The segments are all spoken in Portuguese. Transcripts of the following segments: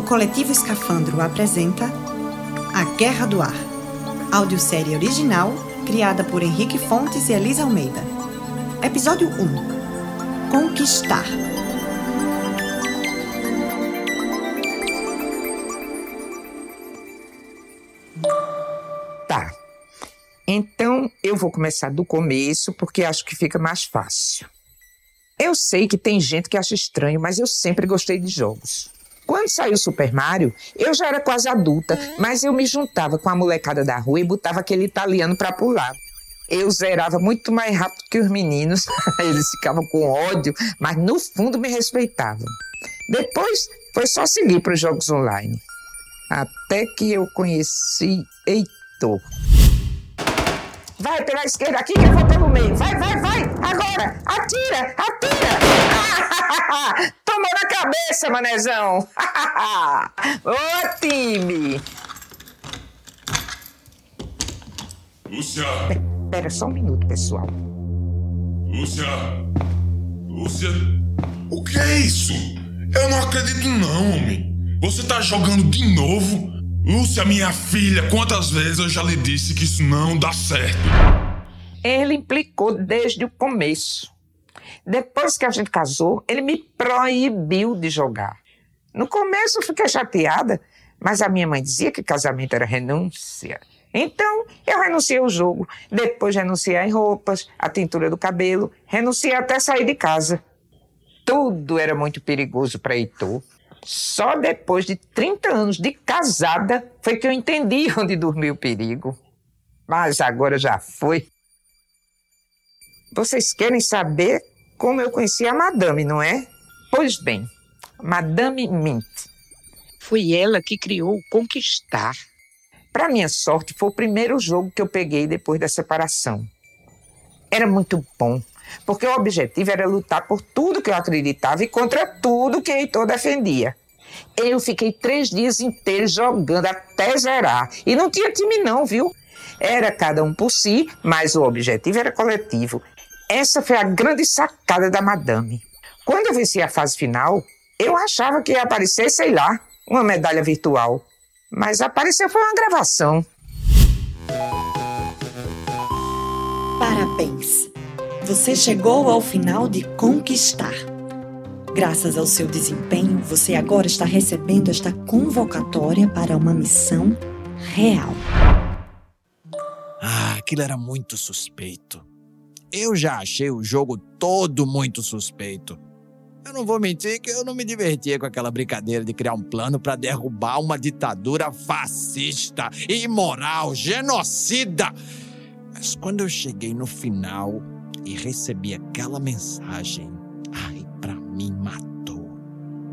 O Coletivo Escafandro apresenta A Guerra do Ar, audiosérie original criada por Henrique Fontes e Elisa Almeida. Episódio 1 Conquistar. Tá. Então eu vou começar do começo porque acho que fica mais fácil. Eu sei que tem gente que acha estranho, mas eu sempre gostei de jogos. Quando saiu Super Mario, eu já era quase adulta, mas eu me juntava com a molecada da rua e botava aquele italiano para pular. Eu zerava muito mais rápido que os meninos, eles ficavam com ódio, mas no fundo me respeitavam. Depois foi só seguir para os jogos online. Até que eu conheci Heitor. Vai pela esquerda aqui que eu vou pelo meio. Vai, vai, vai! Agora! Atira! Atira! Tomou na cabeça, manezão! Ô, time! Lúcia! Pera só um minuto, pessoal. Lúcia! Lúcia! O que é isso? Eu não acredito não, homem. Você tá jogando de novo? Lúcia, minha filha, quantas vezes eu já lhe disse que isso não dá certo? Ele implicou desde o começo. Depois que a gente casou, ele me proibiu de jogar. No começo eu fiquei chateada, mas a minha mãe dizia que casamento era renúncia. Então eu renunciei ao jogo, depois renunciei às roupas, à tintura do cabelo, renunciei até sair de casa. Tudo era muito perigoso para Heitor. Só depois de 30 anos de casada foi que eu entendi onde dormiu o perigo. Mas agora já foi. Vocês querem saber como eu conheci a Madame, não é? Pois bem, Madame Mint. Foi ela que criou o Conquistar. Para minha sorte, foi o primeiro jogo que eu peguei depois da separação. Era muito bom, porque o objetivo era lutar por tudo que eu acreditava e contra tudo que Heitor defendia. Eu fiquei três dias inteiros jogando até zerar. E não tinha time, não, viu? Era cada um por si, mas o objetivo era coletivo. Essa foi a grande sacada da madame. Quando eu venci a fase final, eu achava que ia aparecer, sei lá, uma medalha virtual. Mas apareceu foi uma gravação. Parabéns! Você chegou ao final de Conquistar. Graças ao seu desempenho, você agora está recebendo esta convocatória para uma missão real. Ah, aquilo era muito suspeito. Eu já achei o jogo todo muito suspeito. Eu não vou mentir que eu não me divertia com aquela brincadeira de criar um plano para derrubar uma ditadura fascista, imoral, genocida. Mas quando eu cheguei no final e recebi aquela mensagem, ai, para mim matou.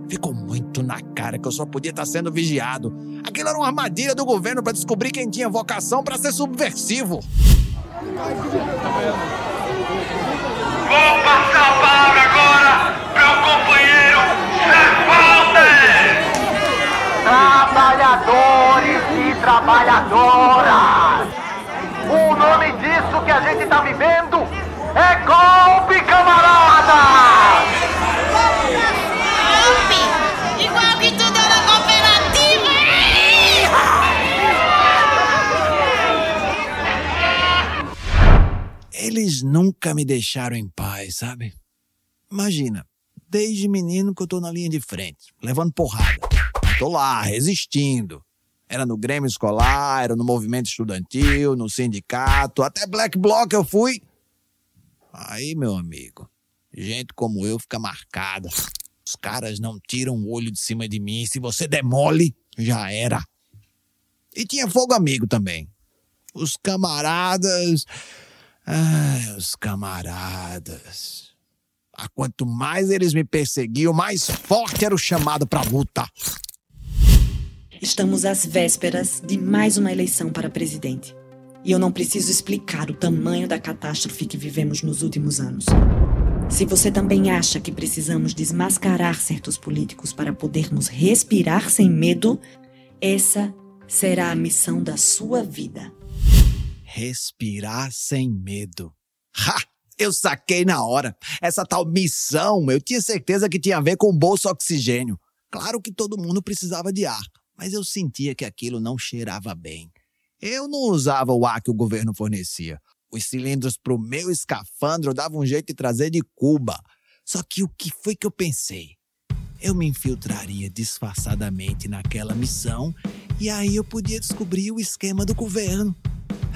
Ficou muito na cara que eu só podia estar sendo vigiado. Aquilo era uma armadilha do governo para descobrir quem tinha vocação para ser subversivo. Vou passar a palavra agora o companheiro Zé Trabalhadores e trabalhadoras! O nome disso que a gente está vivendo é golpe, camarada! Golpe! Igual que tudo na cooperativa! Eles nunca me deixaram em paz, sabe? Imagina, desde menino que eu tô na linha de frente, levando porrada. Tô lá, resistindo. Era no Grêmio Escolar, era no movimento estudantil, no sindicato, até Black Bloc eu fui. Aí, meu amigo, gente como eu fica marcada. Os caras não tiram o olho de cima de mim. Se você demole, já era. E tinha fogo amigo também. Os camaradas. Ai, os camaradas. A quanto mais eles me perseguiam, mais forte era o chamado pra luta. Estamos às vésperas de mais uma eleição para presidente. E eu não preciso explicar o tamanho da catástrofe que vivemos nos últimos anos. Se você também acha que precisamos desmascarar certos políticos para podermos respirar sem medo, essa será a missão da sua vida. Respirar sem medo. Ha! Eu saquei na hora. Essa tal missão, eu tinha certeza que tinha a ver com bolso oxigênio. Claro que todo mundo precisava de ar, mas eu sentia que aquilo não cheirava bem. Eu não usava o ar que o governo fornecia. Os cilindros para o meu escafandro davam um jeito de trazer de Cuba. Só que o que foi que eu pensei? Eu me infiltraria disfarçadamente naquela missão e aí eu podia descobrir o esquema do governo.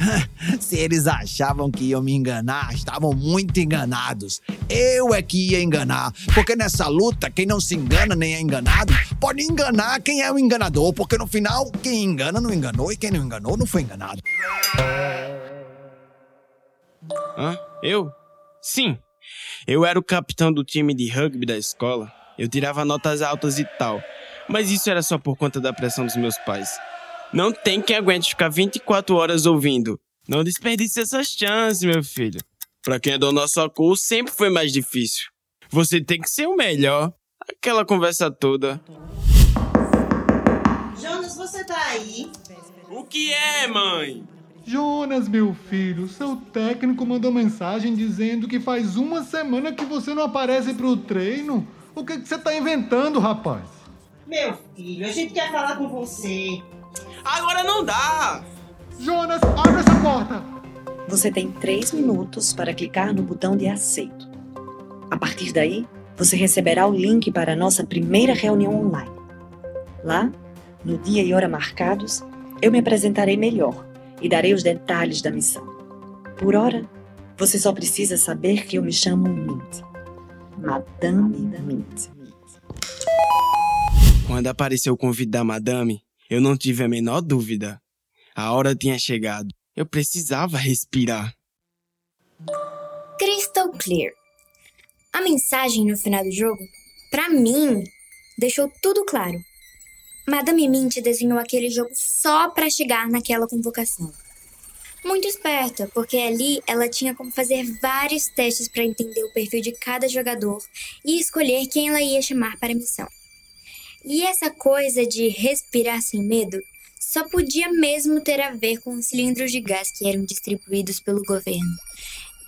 Se eles achavam que iam me enganar, estavam muito enganados. Eu é que ia enganar, porque nessa luta, quem não se engana nem é enganado, pode enganar quem é o enganador, porque no final, quem engana não enganou e quem não enganou não foi enganado. Hã? Eu? Sim. Eu era o capitão do time de rugby da escola. Eu tirava notas altas e tal. Mas isso era só por conta da pressão dos meus pais. Não tem quem aguente ficar 24 horas ouvindo. Não desperdice essas chances, meu filho. Pra quem é do nosso curso, sempre foi mais difícil. Você tem que ser o melhor. Aquela conversa toda. Jonas, você tá aí? O que é, mãe? Jonas, meu filho, seu técnico mandou mensagem dizendo que faz uma semana que você não aparece pro treino. O que, que você tá inventando, rapaz? Meu filho, a gente quer falar com você. Agora não dá! Jonas, abre essa porta! Você tem três minutos para clicar no botão de aceito. A partir daí, você receberá o link para a nossa primeira reunião online. Lá, no dia e hora marcados, eu me apresentarei melhor e darei os detalhes da missão. Por hora, você só precisa saber que eu me chamo Mint. Madame Mint. Quando apareceu o convite da madame, eu não tive a menor dúvida. A hora tinha chegado. Eu precisava respirar. Crystal clear. A mensagem no final do jogo, pra mim, deixou tudo claro. Madame Mint desenhou aquele jogo só para chegar naquela convocação. Muito esperta, porque ali ela tinha como fazer vários testes para entender o perfil de cada jogador e escolher quem ela ia chamar para a missão. E essa coisa de respirar sem medo só podia mesmo ter a ver com os cilindros de gás que eram distribuídos pelo governo.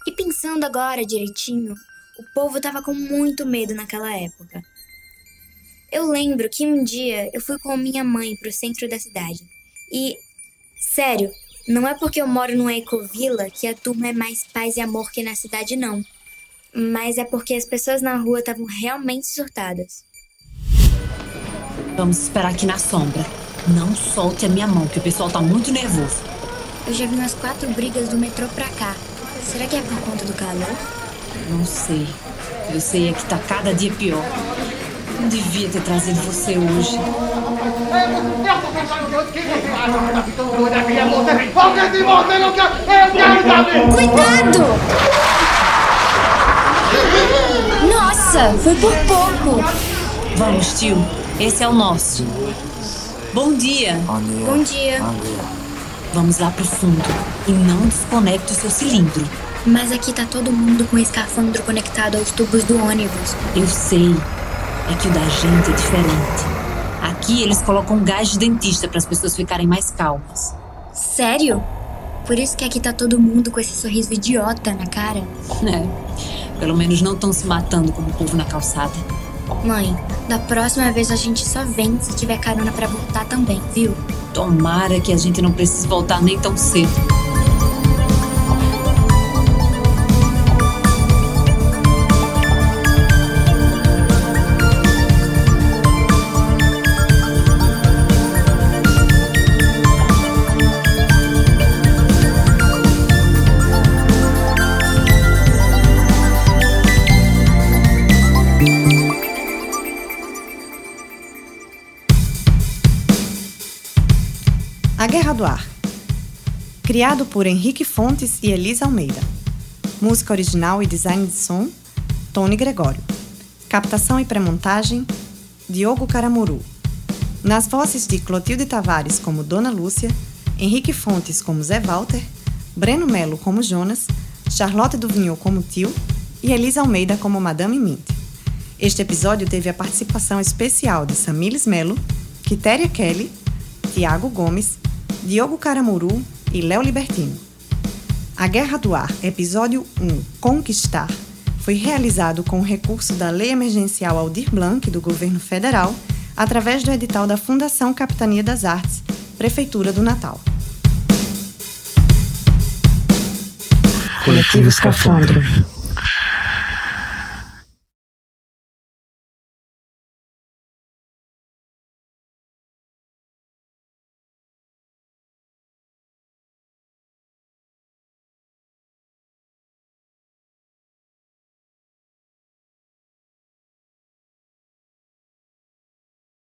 E pensando agora direitinho, o povo estava com muito medo naquela época. Eu lembro que um dia eu fui com minha mãe para o centro da cidade. E, sério, não é porque eu moro numa ecovila que a turma é mais paz e amor que na cidade, não. Mas é porque as pessoas na rua estavam realmente surtadas. Vamos esperar aqui na sombra. Não solte a minha mão, que o pessoal tá muito nervoso. Eu já vi umas quatro brigas do metrô pra cá. Será que é por conta do calor? Não sei. Eu sei é que tá cada dia pior. Não devia ter trazido você hoje. Cuidado! Nossa, foi por pouco. Vamos, tio. Esse é o nosso. Bom dia. Bom dia. Vamos lá pro fundo. E não desconecte o seu cilindro. Mas aqui tá todo mundo com o escafandro conectado aos tubos do ônibus. Eu sei. É que o da gente é diferente. Aqui eles colocam gás de dentista para as pessoas ficarem mais calmas. Sério? Por isso que aqui tá todo mundo com esse sorriso idiota na cara? É. Pelo menos não estão se matando como o povo na calçada. Mãe, da próxima vez a gente só vem se tiver carona pra voltar também, viu? Tomara que a gente não precise voltar nem tão cedo. Guerra do Ar. Criado por Henrique Fontes e Elisa Almeida. Música original e design de som, Tony Gregório. Captação e pré-montagem, Diogo Caramuru. Nas vozes de Clotilde Tavares como Dona Lúcia, Henrique Fontes como Zé Walter, Breno Melo como Jonas, Charlotte Duvignon como Tio e Elisa Almeida como Madame Mint. Este episódio teve a participação especial de Samiles Melo, Quitéria Kelly, Tiago Gomes, Diogo Caramuru e Léo Libertino. A Guerra do Ar, episódio 1, Conquistar, foi realizado com o recurso da Lei Emergencial Aldir Blanc do Governo Federal através do edital da Fundação Capitania das Artes, Prefeitura do Natal. Coletivo Escafandro.